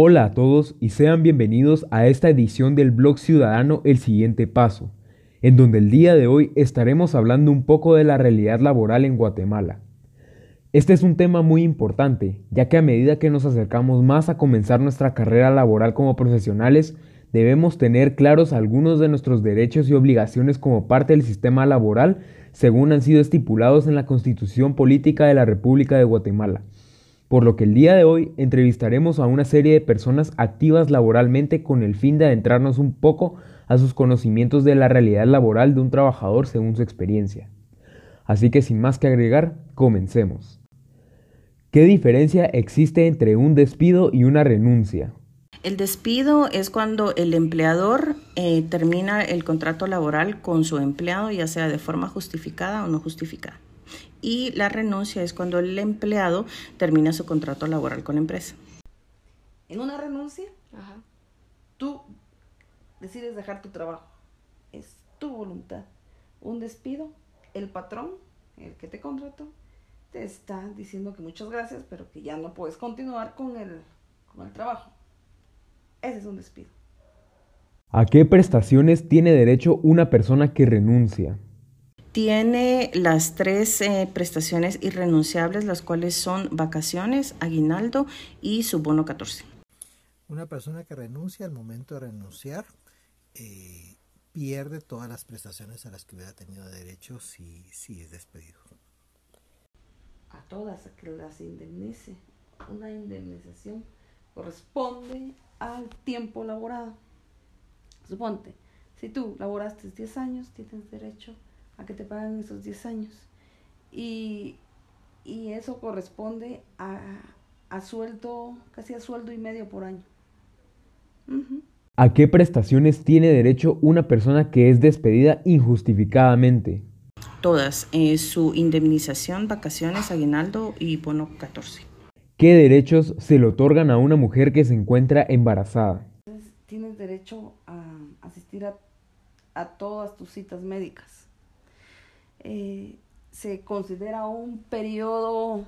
Hola a todos y sean bienvenidos a esta edición del blog ciudadano El siguiente paso, en donde el día de hoy estaremos hablando un poco de la realidad laboral en Guatemala. Este es un tema muy importante, ya que a medida que nos acercamos más a comenzar nuestra carrera laboral como profesionales, debemos tener claros algunos de nuestros derechos y obligaciones como parte del sistema laboral según han sido estipulados en la Constitución Política de la República de Guatemala por lo que el día de hoy entrevistaremos a una serie de personas activas laboralmente con el fin de adentrarnos un poco a sus conocimientos de la realidad laboral de un trabajador según su experiencia. Así que sin más que agregar, comencemos. ¿Qué diferencia existe entre un despido y una renuncia? El despido es cuando el empleador eh, termina el contrato laboral con su empleado, ya sea de forma justificada o no justificada y la renuncia es cuando el empleado termina su contrato laboral con la empresa. En una renuncia, tú decides dejar tu trabajo. Es tu voluntad. Un despido, el patrón, el que te contrató, te está diciendo que muchas gracias, pero que ya no puedes continuar con el, con el trabajo. Ese es un despido. ¿A qué prestaciones tiene derecho una persona que renuncia? Tiene las tres eh, prestaciones irrenunciables, las cuales son vacaciones, aguinaldo y su bono 14. Una persona que renuncia al momento de renunciar eh, pierde todas las prestaciones a las que hubiera tenido derecho si, si es despedido. A todas a que las indemnice. Una indemnización corresponde al tiempo laborado. Suponte, si tú laboraste 10 años, tienes derecho a que te paguen esos 10 años. Y, eso corresponde a, a, sueldo, casi a sueldo y medio por año. ¿A qué prestaciones tiene derecho una persona que es despedida injustificadamente? Todas, eh, su indemnización, vacaciones, aguinaldo y bono 14. ¿Qué derechos se le otorgan a una mujer que se encuentra embarazada? Tienes derecho a asistir a, a todas tus citas médicas eh, se considera un periodo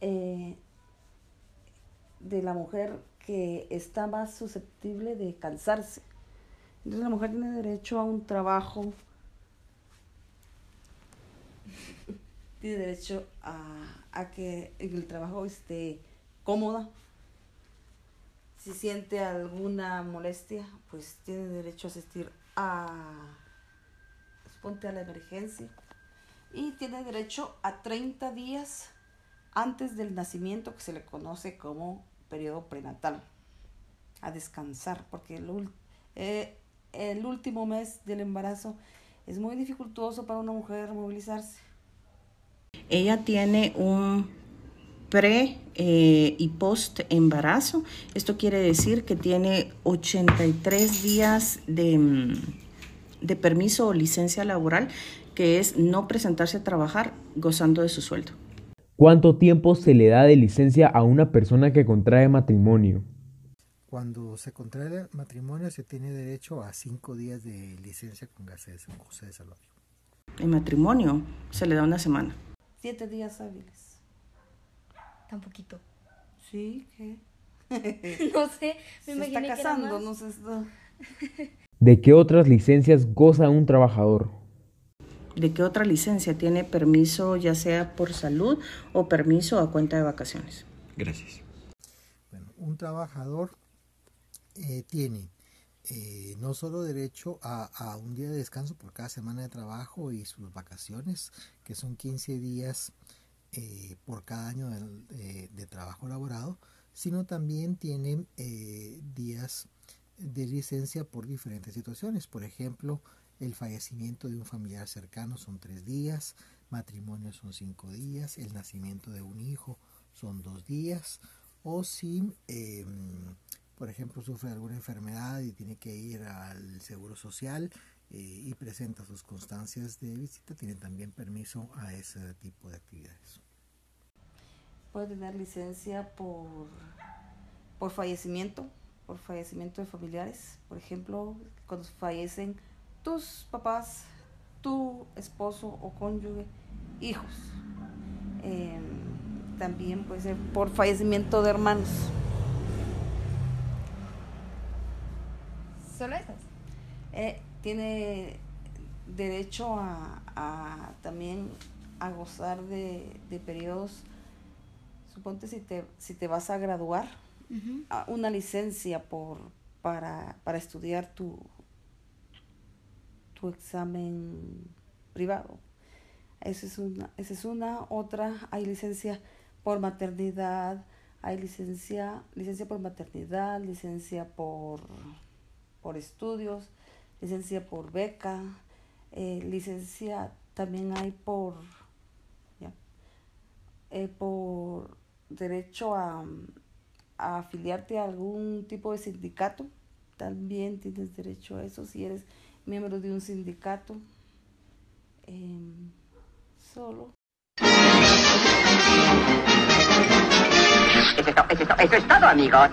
eh, de la mujer que está más susceptible de cansarse. Entonces la mujer tiene derecho a un trabajo, tiene derecho a, a que el trabajo esté cómoda. Si siente alguna molestia, pues tiene derecho a asistir a ponte a la emergencia y tiene derecho a 30 días antes del nacimiento que se le conoce como periodo prenatal a descansar porque el, eh, el último mes del embarazo es muy dificultoso para una mujer movilizarse. Ella tiene un pre eh, y post embarazo. Esto quiere decir que tiene 83 días de mm, de permiso o licencia laboral, que es no presentarse a trabajar gozando de su sueldo. ¿Cuánto tiempo se le da de licencia a una persona que contrae matrimonio? Cuando se contrae matrimonio se tiene derecho a cinco días de licencia con gases de salario. En matrimonio se le da una semana. Siete días hábiles. Tan poquito. Sí, ¿qué? no sé, me se está casando, no sé. ¿De qué otras licencias goza un trabajador? ¿De qué otra licencia tiene permiso ya sea por salud o permiso a cuenta de vacaciones? Gracias. Bueno, un trabajador eh, tiene eh, no solo derecho a, un día de descanso por cada semana de trabajo y sus vacaciones, que son 15 días eh, por cada año de, de, trabajo laborado, sino también tiene días de licencia por diferentes situaciones. Por ejemplo, el fallecimiento de un familiar cercano son tres días, matrimonio son cinco días, el nacimiento de un hijo son dos días, o si, em, por ejemplo, sufre alguna enfermedad y tiene que ir al Seguro Social eh, y presenta sus constancias de visita, tiene también permiso a ese tipo de actividades. Puede tener licencia por, por fallecimiento, por fallecimiento de familiares. Por ejemplo, cuando fallecen tus papás, tu esposo o cónyuge, hijos. Em, también puede ser por fallecimiento de hermanos. ¿Solo esas? Eh, tiene derecho a, a también a gozar de, de periodos, suponte si te, si te vas a graduar, una licencia por, para, para estudiar tu, tu examen privado. Esa es una, es una, otra, hay licencia por maternidad, hay licencia, licencia por maternidad, licencia por, por estudios, licencia por beca, eh, licencia también hay por, eh, por derecho a, a afiliarte a algún tipo de sindicato. También tienes derecho a eso si eres miembro de un sindicato. Em, solo. Eso es, eso es todo, amigos.